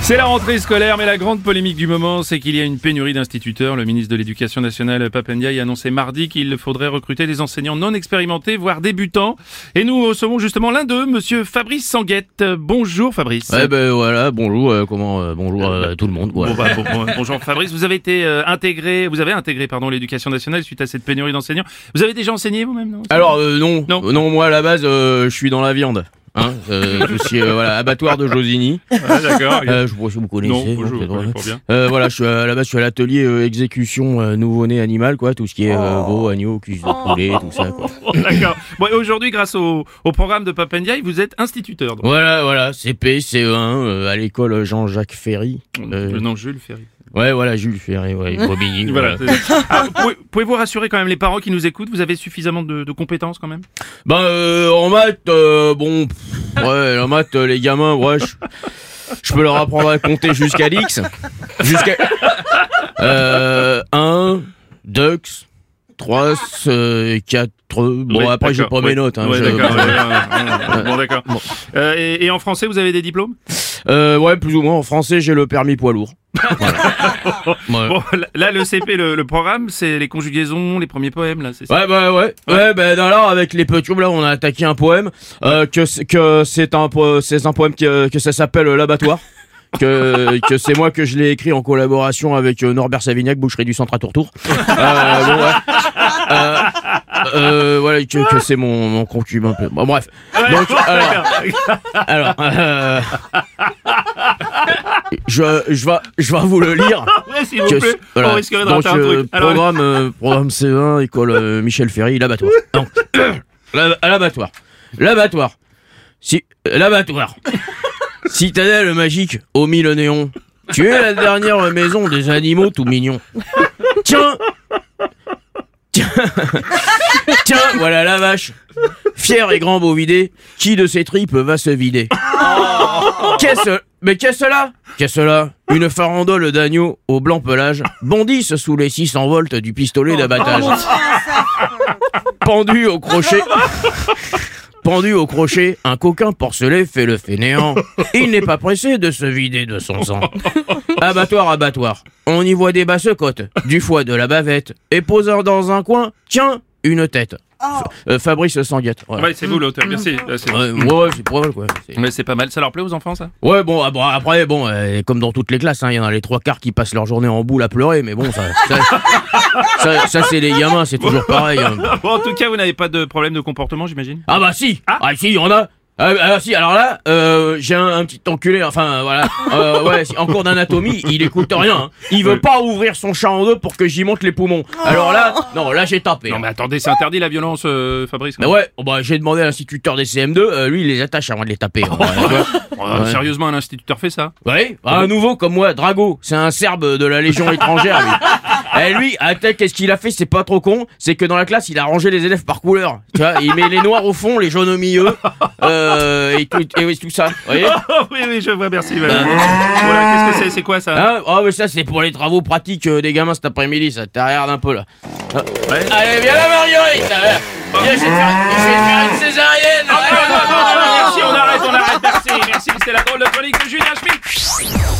C'est la rentrée scolaire, mais la grande polémique du moment, c'est qu'il y a une pénurie d'instituteurs. Le ministre de l'Éducation nationale, Papendiaï, a annoncé mardi qu'il faudrait recruter des enseignants non expérimentés, voire débutants. Et nous recevons justement l'un d'eux, monsieur Fabrice Sanguette. Bonjour Fabrice. Ouais ben voilà, bonjour, euh, comment, euh, bonjour euh, tout le monde. Bon, bah, bon, bon, bonjour Fabrice, vous avez été euh, intégré, vous avez intégré pardon l'éducation nationale suite à cette pénurie d'enseignants. Vous avez déjà enseigné vous-même non? Alors euh, non, Non. Euh, non, moi à la base, euh, je suis dans la viande. Hein, euh, euh, voilà, abattoir de Josigny. Ah, D'accord. Euh, je sais pas si vous connaissez. non, hein, bonjour, bien. Euh, voilà, je suis à je suis l'atelier euh, exécution euh, nouveau-né animal, quoi, tout ce qui est euh, veau, agneau, cuisse de poulet, tout ça, quoi. D'accord. Bon, aujourd'hui, grâce au, au programme de Papendiaï, vous êtes instituteur. donc. Voilà, voilà, CP, CE1, euh, à l'école Jean-Jacques Ferry. Euh, Le nom Jules Ferry. Ouais, voilà, Jules Ferry, ouais, Bobigny, Voilà. Ah, pouvez- Pouvez-vous rassurer quand même les parents qui nous écoutent Vous avez suffisamment de, de compétences quand même? Ben, euh, en maths, euh, bon, pff, ouais, en maths, euh, les gamins, ouais, je, je peux leur apprendre à compter jusqu'à l'X. Jusqu'à. Euh, 1, 2, 3, 4. Bon, Oui, après, j'ai d'accord, pas mes notes. Hein, Ouais, je- ouais, ouais. Bon, d'accord. Euh, et, et en français, vous avez des diplômes? Euh, ouais, plus ou moins. En français, j'ai le permis poids lourd. Voilà. Ouais. Bon, là, le CP, le, le programme, c'est les conjugaisons, les premiers poèmes, là, c'est ça? Ouais, bah ouais. Ouais, ben alors avec les petits là, on a attaqué un poème euh, que c'est- que c'est un c'est un poème que, que ça s'appelle euh, l'abattoir. que que c'est moi que je l'ai écrit en collaboration avec euh, Norbert Savignac, boucherie du centre à Tourtour. Euh, bon, ouais. Euh, euh, voilà que, que c'est mon, mon concubin. Bon, bref. Donc alors, alors euh, je je vais je vais vous le lire. Ouais, s'il vous Que- plaît. voilà. On risquerait de Donc, rater un euh, truc. Alors, programme, euh, programme C1, école euh, Michel Ferry, l'abattoir. À l'abattoir. L'abattoir. Si, l'abattoir. Citadelle magique au mille néons. Tu es la dernière maison des animaux tout mignons. Tiens Tiens voilà la vache Fier et grand bovidé, qui de ses tripes va se vider Qu'est-ce Mais qu'est-ce là Qu'est-ce là Une farandole d'agneau au blanc pelage bondissent sous les 600 volts du pistolet d'abattage. Pendu au crochet. Pendu au crochet, un coquin porcelet fait le fainéant. Il n'est pas pressé de se vider de son sang. Abattoir, abattoir. On y voit des basses-côtes, du foie de la bavette, et posant dans un coin, tiens, une tête. F- euh, Fabrice Sanguette. Ouais. Ouais, c'est vous l'auteur, merci. Ouais, c'est- Ouais, pas mal, quoi. Ouais, c'est pas mal. Ça leur plaît aux enfants, ça? Ouais, bon, ah, bon, après, bon, euh, comme dans toutes les classes, hein, il y en a les trois quarts qui passent leur journée en boule à pleurer, mais bon, ça, ça, ça, ça, c'est les gamins, c'est toujours pareil. hein. Bon, en tout cas, vous n'avez pas de problème de comportement, j'imagine? Ah bah si, Ah. ah, si, il y en a. Ah, ah, si, alors là, euh, j'ai un, un petit enculé, enfin voilà, euh, ouais, si, en cours d'anatomie, il écoute rien. hein. Il veut pas ouvrir son chat en deux pour que j'y monte les poumons. Alors là, non, là j'ai tapé. Non, hein. mais attendez, c'est interdit la violence, euh, Fabrice. Bah ouais, oh, bah, j'ai demandé à l'instituteur des CM2, euh, lui il les attache avant de les taper. hein. Ouais. Oh, Ouais. Sérieusement, un instituteur fait ça Ouais, un nouveau comme moi, Drago, c'est un serbe de la Légion étrangère, lui. Et lui, qu'est-ce qu'il a fait C'est pas trop con, c'est que dans la classe, il a rangé les élèves par couleur. Tu vois, il met les noirs au fond, les jaunes au milieu, euh, et, tout, et oui, tout ça. Vous voyez Oh, oui, oui, je vois, merci. Voilà, Voilà, qu'est-ce que c'est C'est quoi ça Hein Oh, mais ça, c'est pour les travaux pratiques euh, des gamins cet après-midi, ça. T'as regarde un peu là. Ah. Ouais. Allez, viens là, Marguerite. Viens, je vais te faire, te une césarienne. Ah, non, non, non, non, merci, on arrête, on arrête, merci, merci, c'est la drôle de chronique de Julien Schmitt